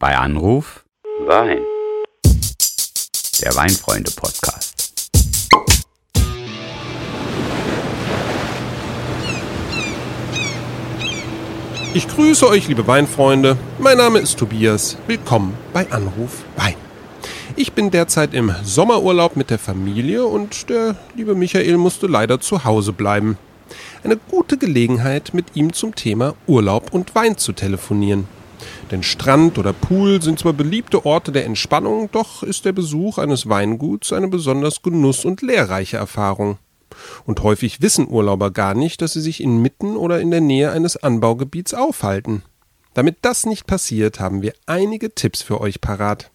Bei Anruf Wein. der Weinfreunde Podcast. Ich grüße euch, liebe Weinfreunde. Mein Name ist Tobias. Willkommen bei Anruf Wein. Ich bin derzeit im Sommerurlaub mit der Familie und der liebe Michael musste leider zu Hause bleiben. Eine gute Gelegenheit, mit ihm zum Thema Urlaub und Wein zu telefonieren. Denn Strand oder Pool sind zwar beliebte Orte der Entspannung, doch ist der Besuch eines Weinguts eine besonders genuss- und lehrreiche Erfahrung. Und häufig wissen Urlauber gar nicht, dass sie sich inmitten oder in der Nähe eines Anbaugebiets aufhalten. Damit das nicht passiert, haben wir einige Tipps für euch parat.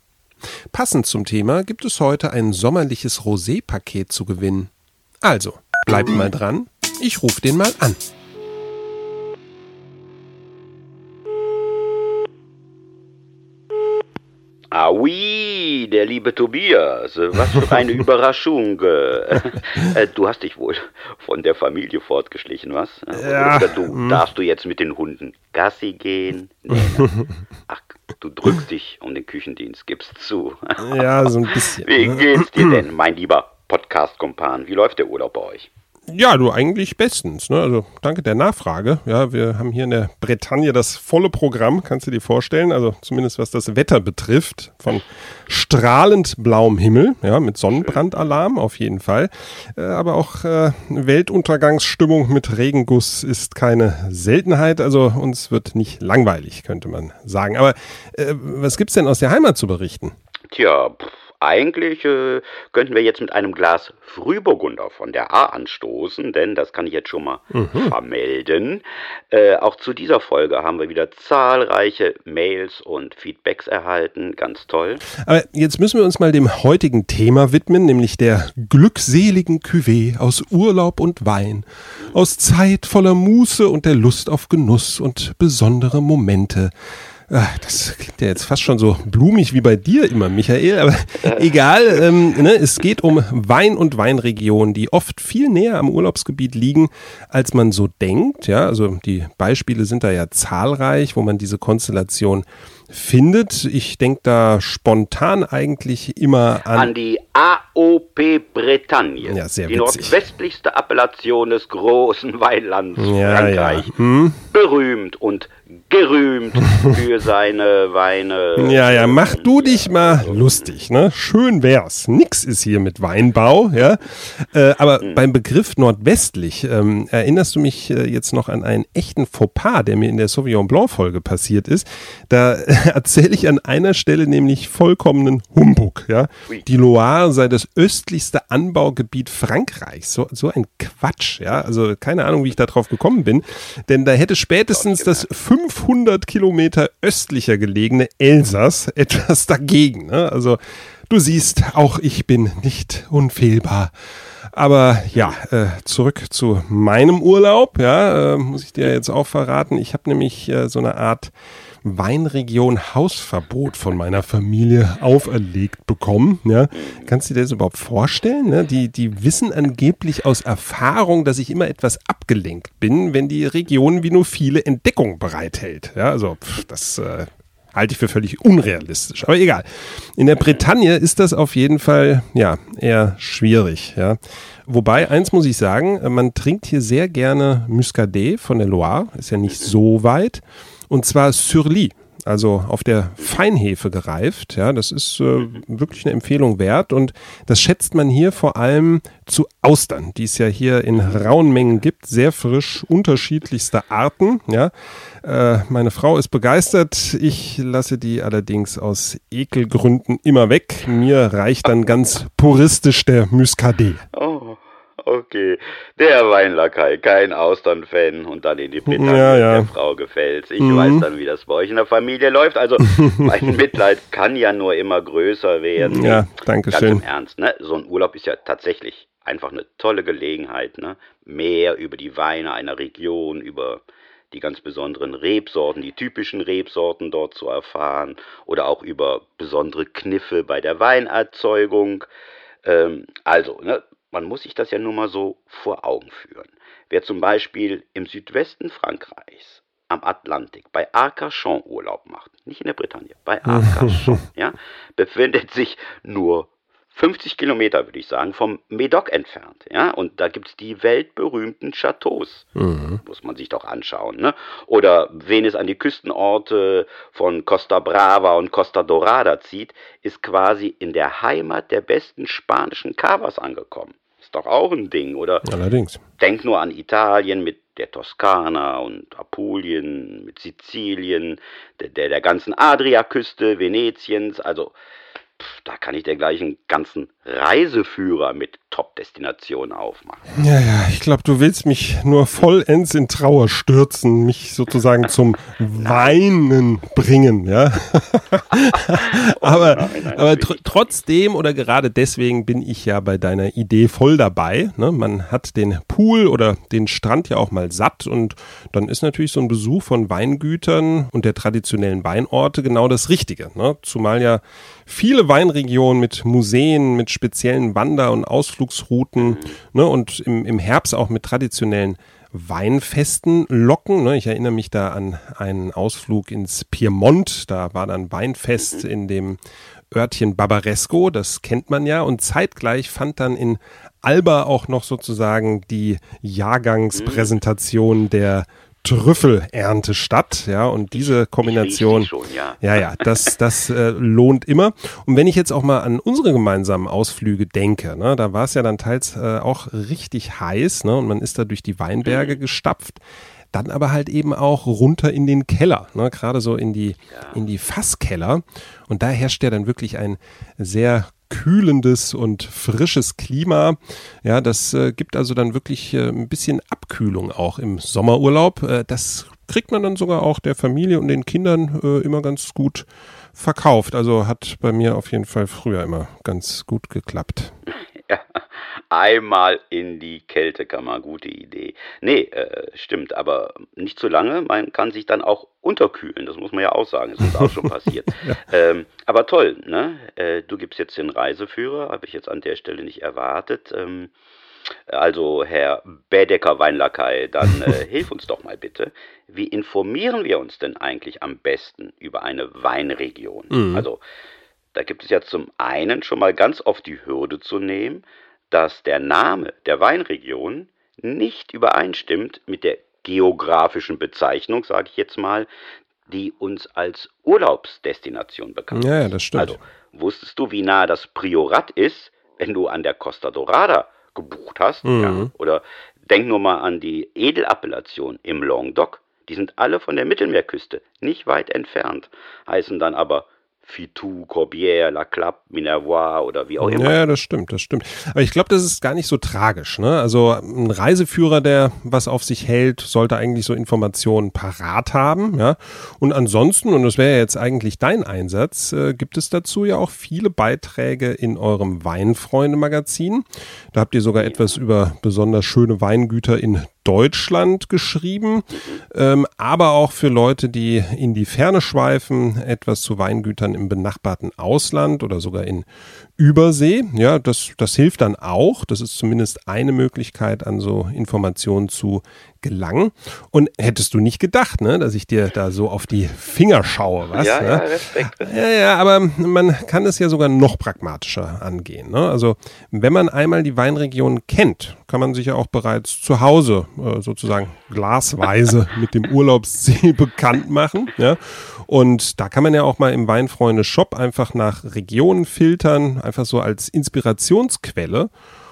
Passend zum Thema gibt es heute ein sommerliches Rosé-Paket zu gewinnen. Also, bleibt mal dran, ich rufe den mal an. Ah oui, der liebe Tobias. Was für eine Überraschung. Äh, äh, Du hast dich wohl von der Familie fortgeschlichen, was? Ja, Oder du, darfst du jetzt mit den Hunden Gassi gehen? Nee, ne? Ach, du drückst dich um den Küchendienst, gibst zu. Ja, so ein bisschen. Wie ne? geht's dir denn, mein lieber Podcast-Kompan? Wie läuft der Urlaub bei euch? Ja, du eigentlich bestens. Ne? Also danke der Nachfrage. Ja, wir haben hier in der Bretagne das volle Programm, kannst du dir vorstellen. Also zumindest was das Wetter betrifft, von strahlend blauem Himmel, ja, mit Sonnenbrandalarm auf jeden Fall. Äh, aber auch äh, Weltuntergangsstimmung mit Regenguss ist keine Seltenheit. Also uns wird nicht langweilig, könnte man sagen. Aber äh, was gibt's denn aus der Heimat zu berichten? Tja, pff, eigentlich äh, könnten wir jetzt mit einem Glas Frühburgunder von der A anstoßen, denn das kann ich jetzt schon mal vermelden. Äh, auch zu dieser Folge haben wir wieder zahlreiche Mails und Feedbacks erhalten. Ganz toll. Aber jetzt müssen wir uns mal dem heutigen Thema widmen, nämlich der glückseligen Cuvée aus Urlaub und Wein, aus Zeit voller Muße und der Lust auf Genuss und besondere Momente. Ah, Das klingt ja jetzt fast schon so blumig wie bei dir immer, Michael, aber egal. Ähm, ne, es geht um Wein und Weinregionen, die oft viel näher am Urlaubsgebiet liegen, als man so denkt. Ja, also die Beispiele sind da ja zahlreich, wo man diese Konstellation findet. Ich denke da spontan eigentlich immer an. An die AOP Bretagne, Ja, sehr die witzig. nordwestlichste Appellation des großen Weinlands Ja, Frankreich. ja. Hm? Berühmt und gerühmt für seine Weine. Ja, ja, mach du dich mal lustig, ne? Schön wär's. Nix ist hier mit Weinbau, ja. Äh, aber beim Begriff nordwestlich ähm, erinnerst du mich äh, jetzt noch an einen echten Fauxpas, der mir in der Sauvignon Blanc Folge passiert ist. Da erzähle ich an einer Stelle nämlich vollkommenen Humbug, ja. Die Loire sei das östlichste Anbaugebiet Frankreichs. So, so ein Quatsch, ja. Also keine Ahnung, wie ich da drauf gekommen bin. Denn da hätte spätestens das 500 Kilometer östlicher gelegene Elsass etwas dagegen. Ne? Also du siehst, auch ich bin nicht unfehlbar. Aber ja, äh, zurück zu meinem Urlaub, ja, äh, muss ich dir jetzt auch verraten. Ich habe nämlich äh, so eine Art Weinregion Hausverbot von meiner Familie auferlegt bekommen. Ja. Kannst du dir das überhaupt vorstellen? Ne? Die, die wissen angeblich aus Erfahrung, dass ich immer etwas abgelenkt bin, wenn die Region wie nur viele Entdeckungen bereithält. Ja, also pff, das äh, halte ich für völlig unrealistisch. Aber egal. In der Bretagne ist das auf jeden Fall ja eher schwierig. Ja. Wobei eins muss ich sagen, man trinkt hier sehr gerne Muscadet von der Loire, ist ja nicht so weit, und zwar Surly. Also auf der Feinhefe gereift, ja, das ist äh, wirklich eine Empfehlung wert und das schätzt man hier vor allem zu Austern, die es ja hier in rauen Mengen gibt, sehr frisch, unterschiedlichste Arten, ja. Äh, meine Frau ist begeistert. Ich lasse die allerdings aus Ekelgründen immer weg. Mir reicht dann ganz puristisch der Muscadet. Oh, okay. Der Weinlakai, kein Austern-Fan und dann in die Bretagne Ja, ja. der Frau gefällt's. Ich Mhm. weiß dann, wie das bei euch in der Familie läuft. Also mein Mitleid kann ja nur immer größer werden. Ja, danke Ganz schön. im Ernst, ne? So ein Urlaub ist ja tatsächlich einfach eine tolle Gelegenheit, ne? Mehr über die Weine einer Region, über die ganz besonderen Rebsorten, die typischen Rebsorten dort zu erfahren oder auch über besondere Kniffe bei der Weinerzeugung. Ähm, also, ne, man muss sich das ja nur mal so vor Augen führen. Wer zum Beispiel im Südwesten Frankreichs am Atlantik bei Arcachon Urlaub macht, nicht in der Bretagne, bei Arcachon, ja, befindet sich nur 50 Kilometer, würde ich sagen, vom Medoc entfernt. Ja? Und da gibt es die weltberühmten Chateaus. Mhm. Muss man sich doch anschauen. Ne? Oder wen es an die Küstenorte von Costa Brava und Costa Dorada zieht, ist quasi in der Heimat der besten spanischen Cavas angekommen. Ist doch auch ein Ding, oder? Allerdings. Denk nur an Italien mit der Toskana und Apulien, mit Sizilien, der, der, der ganzen Adriaküste, Venetiens. Also da kann ich dir gleich einen ganzen Reiseführer mit Top-Destinationen aufmachen. Ja, ja, ich glaube, du willst mich nur vollends in Trauer stürzen, mich sozusagen zum Weinen bringen, ja. aber nein, nein, aber tr trotzdem oder gerade deswegen bin ich ja bei deiner Idee voll dabei. Ne? Man hat den Pool oder den Strand ja auch mal satt und dann ist natürlich so ein Besuch von Weingütern und der traditionellen Weinorte genau das Richtige. Ne? Zumal ja viele Weinregionen mit Museen, mit speziellen Wander- und Ausflugsrouten ne, und im, im Herbst auch mit traditionellen Weinfesten locken. Ne? Ich erinnere mich da an einen Ausflug ins Piemont. Da war dann Weinfest in dem Örtchen Barbaresco, das kennt man ja. Und zeitgleich fand dann in Alba auch noch sozusagen die Jahrgangspräsentation der Trüffelernte statt, ja, und diese Kombination, schon, ja. ja, ja, das, das äh, lohnt immer. Und wenn ich jetzt auch mal an unsere gemeinsamen Ausflüge denke, ne, da war es ja dann teils äh, auch richtig heiß, ne, und man ist da durch die Weinberge mhm. gestapft dann aber halt eben auch runter in den Keller, ne? gerade so in die, ja. in die Fasskeller. Und da herrscht ja dann wirklich ein sehr kühlendes und frisches Klima. Ja, das äh, gibt also dann wirklich äh, ein bisschen Abkühlung auch im Sommerurlaub. Äh, das kriegt man dann sogar auch der Familie und den Kindern äh, immer ganz gut verkauft. Also hat bei mir auf jeden Fall früher immer ganz gut geklappt. Ja, einmal in die Kältekammer, gute Idee. Nee, äh, stimmt, aber nicht zu lange. Man kann sich dann auch unterkühlen, das muss man ja auch sagen. Das ist auch schon passiert. ja. ähm, aber toll, ne? Äh, du gibst jetzt den Reiseführer, habe ich jetzt an der Stelle nicht erwartet. Ähm, also, Herr Bädecker Weinlakai, dann äh, hilf uns doch mal bitte. Wie informieren wir uns denn eigentlich am besten über eine Weinregion? Mhm. Also, da gibt es ja zum einen schon mal ganz oft die Hürde zu nehmen, dass der Name der Weinregion nicht übereinstimmt mit der geografischen Bezeichnung, sage ich jetzt mal, die uns als Urlaubsdestination bekannt ist. Ja, das stimmt. Also, wusstest du, wie nah das Priorat ist, wenn du an der Costa Dorada gebucht hast? Mhm. Ja, oder denk nur mal an die Edelappellation im Languedoc. Die sind alle von der Mittelmeerküste, nicht weit entfernt, heißen dann aber Fitou, Corbière, La Clappe, Minervois oder wie auch immer. Ja, das stimmt, das stimmt. Aber ich glaube, das ist gar nicht so tragisch. Ne? Also ein Reiseführer, der was auf sich hält, sollte eigentlich so Informationen parat haben. Ja? Und ansonsten, und das wäre ja jetzt eigentlich dein Einsatz, äh, gibt es dazu ja auch viele Beiträge in eurem Weinfreunde-Magazin. Da habt ihr sogar etwas über besonders schöne Weingüter in Deutschland geschrieben, ähm, aber auch für Leute, die in die Ferne schweifen, etwas zu Weingütern im benachbarten Ausland oder sogar in Übersee. Ja, das, das hilft dann auch. Das ist zumindest eine Möglichkeit, an so Informationen zu gelangen. Und hättest du nicht gedacht, ne, dass ich dir da so auf die Finger schaue, was? Ja, ne? ja, Respekt, Respekt. Ja, ja, aber man kann es ja sogar noch pragmatischer angehen. Ne? Also wenn man einmal die Weinregion kennt, kann man sich ja auch bereits zu Hause äh, sozusagen glasweise mit dem Urlaubsziel bekannt machen. Ja? Und da kann man ja auch mal im Weinfreunde-Shop einfach nach Regionen filtern, einfach so als Inspirationsquelle.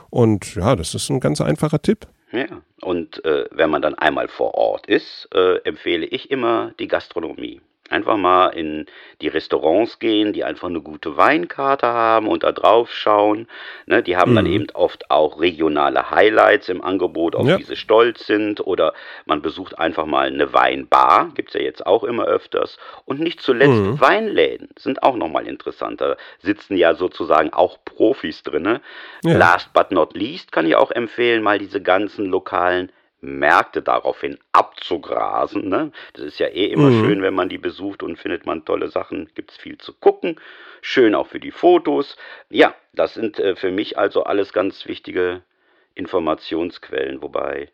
Und ja, das ist ein ganz einfacher Tipp. Ja, und äh, wenn man dann einmal vor Ort ist, äh, empfehle ich immer die Gastronomie. Einfach mal in die Restaurants gehen, die einfach eine gute Weinkarte haben und da drauf schauen. Ne, die haben mhm. dann eben oft auch regionale Highlights im Angebot, auf ja. die sie stolz sind. Oder man besucht einfach mal eine Weinbar, gibt es ja jetzt auch immer öfters. Und nicht zuletzt mhm. Weinläden sind auch nochmal interessanter. Sitzen ja sozusagen auch Profis drin. Ja. Last but not least kann ich auch empfehlen, mal diese ganzen lokalen Märkte daraufhin abzugrasen. Ne? Das ist ja eh immer mhm. schön, wenn man die besucht und findet man tolle Sachen, gibt es viel zu gucken. Schön auch für die Fotos. Ja, das sind äh, für mich also alles ganz wichtige Informationsquellen, wobei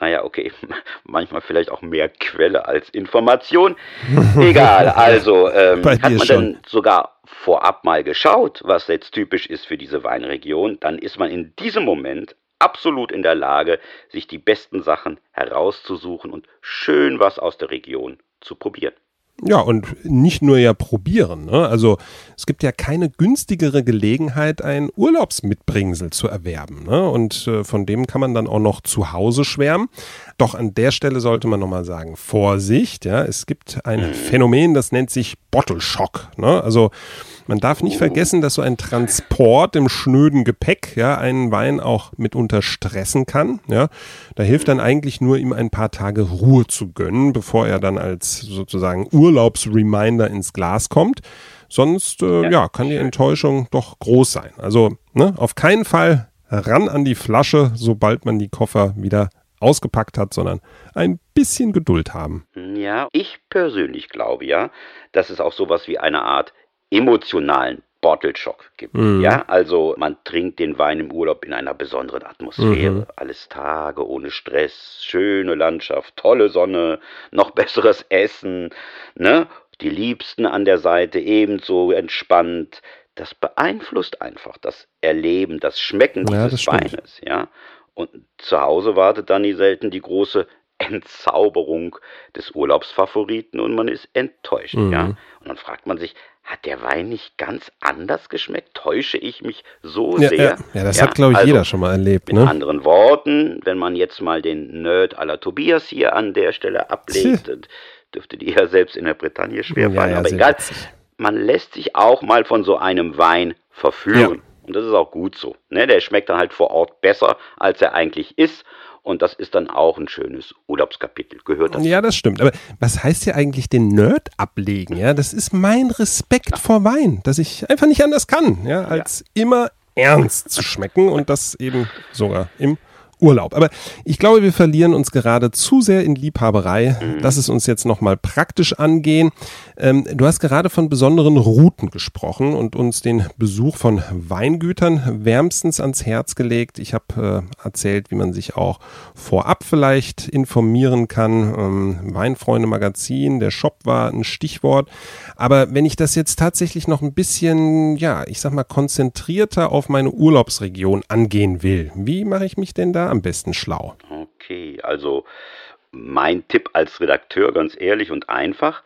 naja, okay, manchmal vielleicht auch mehr Quelle als Information. Egal, also ähm, hat man schon. dann sogar vorab mal geschaut, was jetzt typisch ist für diese Weinregion, dann ist man in diesem Moment absolut in der Lage, sich die besten Sachen herauszusuchen und schön was aus der Region zu probieren. Ja, und nicht nur ja probieren. Ne? Also es gibt ja keine günstigere Gelegenheit, ein Urlaubsmitbringsel zu erwerben. Ne? Und äh, von dem kann man dann auch noch zu Hause schwärmen. Doch an der Stelle sollte man nochmal sagen, Vorsicht, ja, es gibt ein Phänomen, das nennt sich Bottle Shock. Ne? Also man darf nicht vergessen, dass so ein Transport im schnöden Gepäck ja einen Wein auch mitunter stressen kann. Ja, da hilft dann eigentlich nur, ihm ein paar Tage Ruhe zu gönnen, bevor er dann als sozusagen Urlaubsreminder ins Glas kommt. Sonst äh, ja. ja, kann die Enttäuschung doch groß sein. Also ne, auf keinen Fall ran an die Flasche, sobald man die Koffer wieder ausgepackt hat, sondern ein bisschen Geduld haben. Ja, ich persönlich glaube ja, dass es auch sowas wie eine Art emotionalen Bottle Shock gibt. Mhm. Ja, also man trinkt den Wein im Urlaub in einer besonderen Atmosphäre. Mhm. Alles Tage ohne Stress, schöne Landschaft, tolle Sonne, noch besseres Essen, ne? Die Liebsten an der Seite ebenso entspannt. Das beeinflusst einfach das Erleben, das Schmecken ja, dieses das Weines, ja. Und zu Hause wartet dann nie selten die große Entzauberung des Urlaubsfavoriten und man ist enttäuscht, mhm. ja. Und dann fragt man sich, hat der Wein nicht ganz anders geschmeckt? Täusche ich mich so ja, sehr? Ja, ja das ja, hat, glaube ich, also, jeder schon mal erlebt. Mit ne? anderen Worten, wenn man jetzt mal den Nerd aller Tobias hier an der Stelle ablegt, dürfte die ja selbst in der Bretagne schwer fallen, aber egal. Witzig. Man lässt sich auch mal von so einem Wein verführen. Und das ist auch gut so. Ne? Der schmeckt dann halt vor Ort besser, als er eigentlich ist. Und das ist dann auch ein schönes Urlaubskapitel. Gehört das? Ja, das stimmt. Aber was heißt hier eigentlich den Nerd ablegen? Ja, das ist mein Respekt ja. vor Wein, dass ich einfach nicht anders kann, ja, als ja. immer ernst zu schmecken und das eben sogar im Urlaub. Aber ich glaube, wir verlieren uns gerade zu sehr in Liebhaberei. Mhm. Lass es uns jetzt nochmal praktisch angehen. Ähm, du hast gerade von besonderen Routen gesprochen und uns den Besuch von Weingütern wärmstens ans Herz gelegt. Ich habe äh, erzählt, wie man sich auch vorab vielleicht informieren kann. Ähm, Weinfreunde Magazin, der Shop war ein Stichwort. Aber wenn ich das jetzt tatsächlich noch ein bisschen, ja, ich sag mal, konzentrierter auf meine Urlaubsregion angehen will, wie mache ich mich denn da am besten schlau? Okay, also mein Tipp als Redakteur ganz ehrlich und einfach,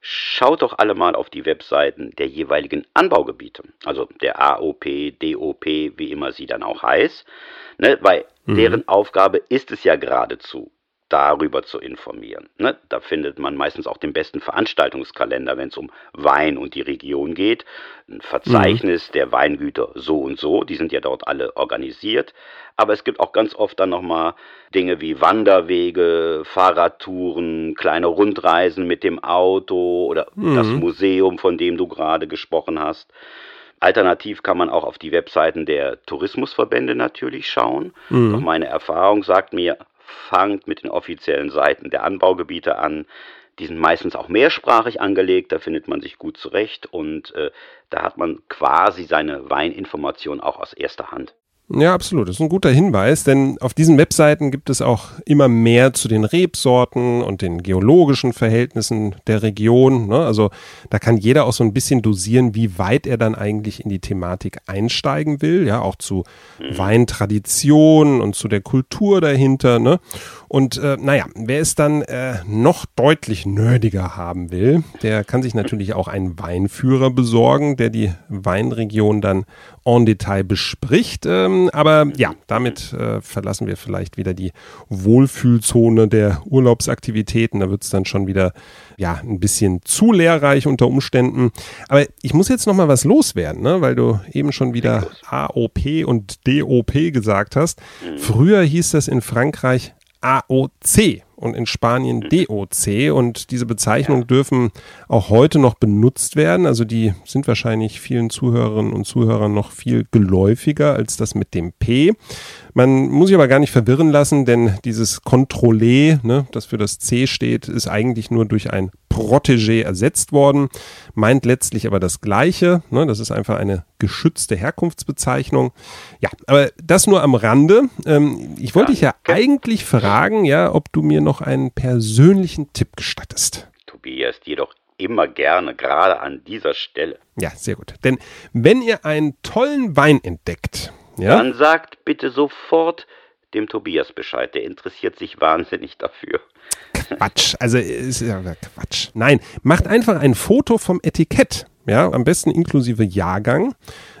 schaut doch alle mal auf die Webseiten der jeweiligen Anbaugebiete, also der AOP, DOP, wie immer sie dann auch heißt, ne, weil mhm. deren Aufgabe ist es ja geradezu, darüber zu informieren. Ne? Da findet man meistens auch den besten Veranstaltungskalender, wenn es um Wein und die Region geht. Ein Verzeichnis mhm. der Weingüter so und so, die sind ja dort alle organisiert. Aber es gibt auch ganz oft dann nochmal Dinge wie Wanderwege, Fahrradtouren, kleine Rundreisen mit dem Auto oder mhm. das Museum, von dem du gerade gesprochen hast. Alternativ kann man auch auf die Webseiten der Tourismusverbände natürlich schauen. Mhm. Doch meine Erfahrung sagt mir, fangt mit den offiziellen Seiten der Anbaugebiete an. Die sind meistens auch mehrsprachig angelegt, da findet man sich gut zurecht und äh, da hat man quasi seine Weininformation auch aus erster Hand. Ja, absolut. Das ist ein guter Hinweis, denn auf diesen Webseiten gibt es auch immer mehr zu den Rebsorten und den geologischen Verhältnissen der Region. Ne? Also da kann jeder auch so ein bisschen dosieren, wie weit er dann eigentlich in die Thematik einsteigen will, ja, auch zu mhm. Weintradition und zu der Kultur dahinter. Ne? Und äh, naja, wer es dann äh, noch deutlich nerdiger haben will, der kann sich natürlich auch einen Weinführer besorgen, der die Weinregion dann en Detail bespricht. Ähm, aber ja, damit äh, verlassen wir vielleicht wieder die Wohlfühlzone der Urlaubsaktivitäten. Da wird es dann schon wieder ja ein bisschen zu lehrreich unter Umständen. Aber ich muss jetzt noch mal was loswerden, ne? weil du eben schon wieder AOP und DOP gesagt hast. Mhm. Früher hieß das in Frankreich AOC und in Spanien mhm. DOC und diese Bezeichnungen dürfen auch heute noch benutzt werden. Also die sind wahrscheinlich vielen Zuhörerinnen und Zuhörern noch viel geläufiger als das mit dem P. Man muss sich aber gar nicht verwirren lassen, denn dieses Contrôlé, ne, das für das C steht, ist eigentlich nur durch ein Protégé ersetzt worden, meint letztlich aber das Gleiche. Ne, das ist einfach eine geschützte Herkunftsbezeichnung. Ja, aber das nur am Rande. Ähm, ich wollte dich ja eigentlich fragen, ja, ob du mir noch einen persönlichen Tipp gestattest. Tobias, dir doch immer gerne, gerade an dieser Stelle. Ja, sehr gut. Denn wenn ihr einen tollen Wein entdeckt, ja, Dann sagt bitte sofort dem Tobias Bescheid. Der interessiert sich wahnsinnig dafür. Quatsch. Also ist ja Quatsch. Nein, macht einfach ein Foto vom Etikett. Ja, am besten inklusive Jahrgang.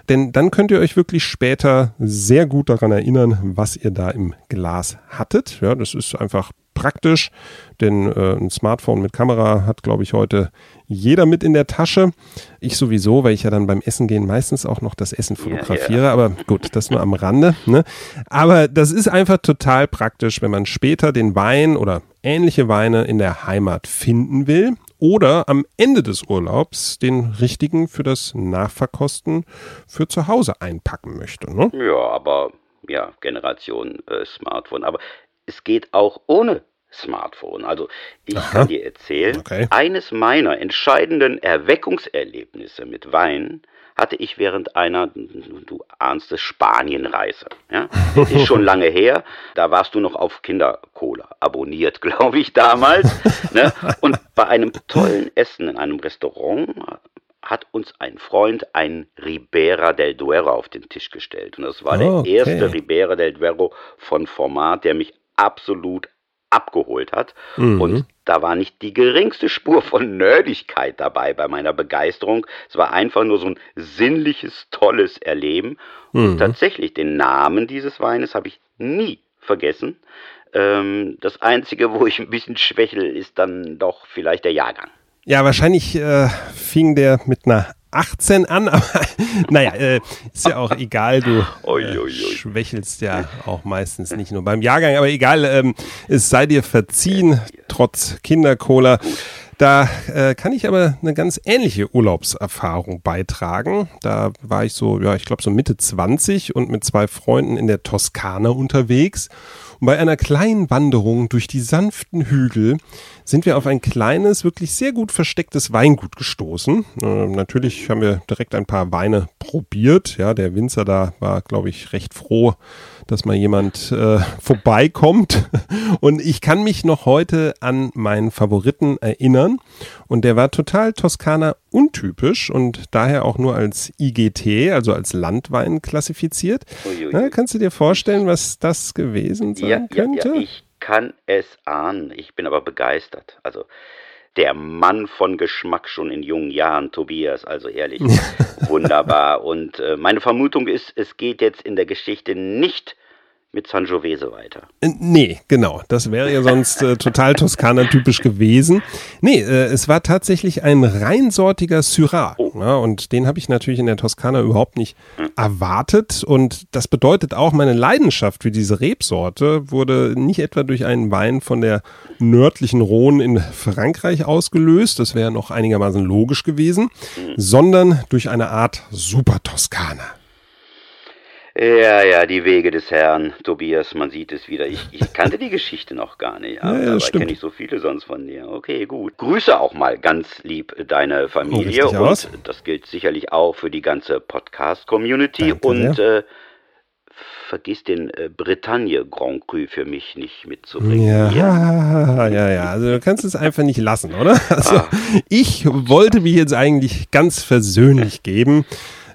Denn dann könnt ihr euch wirklich später sehr gut daran erinnern, was ihr da im Glas hattet. Ja, das ist einfach praktisch, denn äh, ein Smartphone mit Kamera hat, glaube ich, heute jeder mit in der Tasche. Ich sowieso, weil ich ja dann beim Essen gehen meistens auch noch das Essen fotografiere. ja. Aber gut, das nur am Rande. Ne? Aber das ist einfach total praktisch, wenn man später den Wein oder ähnliche Weine in der Heimat finden will oder am Ende des Urlaubs den richtigen für das Nachverkosten für zu Hause einpacken möchte. Ne? Ja, aber ja, Generation äh, Smartphone. Aber es geht auch ohne Smartphone. Also ich Aha. kann dir erzählen, Okay. eines meiner entscheidenden Erweckungserlebnisse mit Wein hatte ich während einer, du ahnst es, Spanienreise. Ja? Das ist schon lange her. Da warst du noch auf Kindercola abonniert, glaube ich, damals. ne? Und bei einem tollen Essen in einem Restaurant hat uns ein Freund ein Ribera del Duero auf den Tisch gestellt. Und das war okay. der erste Ribera del Duero von Format, der mich absolut abgeholt hat. Mhm. Und da war nicht die geringste Spur von Nerdigkeit dabei bei meiner Begeisterung. Es war einfach nur so ein sinnliches, tolles Erleben. Mhm. Und tatsächlich, den Namen dieses Weines habe ich nie vergessen. Ähm, das Einzige, wo ich ein bisschen schwächel, ist dann doch vielleicht der Jahrgang. Ja, wahrscheinlich äh, fing der mit einer 18 an, aber naja, äh, ist ja auch egal, du äh, schwächelst ja auch meistens nicht nur beim Jahrgang, aber egal, ähm, es sei dir verziehen, trotz Kindercola. Da äh, kann ich aber eine ganz ähnliche Urlaubserfahrung beitragen. Da war ich so, ja, ich glaube so Mitte 20 und mit zwei Freunden in der Toskana unterwegs. Und bei einer kleinen Wanderung durch die sanften Hügel sind wir auf ein kleines, wirklich sehr gut verstecktes Weingut gestoßen. Äh, natürlich haben wir direkt ein paar Weine probiert. Ja, der Winzer da war, glaube ich, recht froh, dass mal jemand äh, vorbeikommt. Und ich kann mich noch heute an meinen Favoriten erinnern. Und der war total Toskana untypisch und daher auch nur als IGT, also als Landwein klassifiziert. Uiuiui. Na, kannst du dir vorstellen, was das gewesen sein Ja, ja, könnte? ja, ich kann es ahnen. Ich bin aber begeistert. Also der Mann von Geschmack schon in jungen Jahren, Tobias, also ehrlich, wunderbar. Und äh, meine Vermutung ist, es geht jetzt in der Geschichte nicht mit Sangiovese weiter. Äh, Nee, genau. Das wäre ja sonst äh, total Toskana-typisch gewesen. Nee, äh, es war tatsächlich ein reinsortiger Syrah. Oh. Ja, und den habe ich natürlich in der Toskana überhaupt nicht erwartet. Und das bedeutet auch, meine Leidenschaft für diese Rebsorte wurde nicht etwa durch einen Wein von der nördlichen Rhone in Frankreich ausgelöst, das wäre noch einigermaßen logisch gewesen, sondern durch eine Art Super Toskana. Ja, ja, die Wege des Herrn, Tobias, man sieht es wieder. Ich, ich kannte die Geschichte noch gar nicht. Ja, ja, stimmt. kenne ich so viele sonst von dir. Okay, gut. Grüße auch mal ganz lieb deine Familie richtig und aus. das gilt sicherlich auch für die ganze Podcast-Community und äh, vergiss den äh, Bretagne Grand Cru für mich nicht mitzubringen. Ja, ja, ja. Also du kannst es einfach nicht lassen, oder? Also Ah. ich wollte mich jetzt eigentlich ganz versöhnlich geben.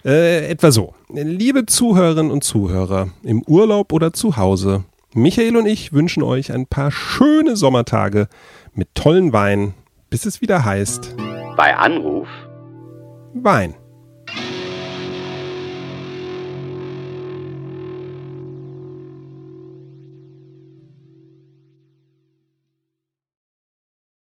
Äh, etwa so. Liebe Zuhörerinnen und Zuhörer, im Urlaub oder zu Hause, Michael und ich wünschen euch ein paar schöne Sommertage mit tollen Wein, bis es wieder heißt Bei Anruf Wein.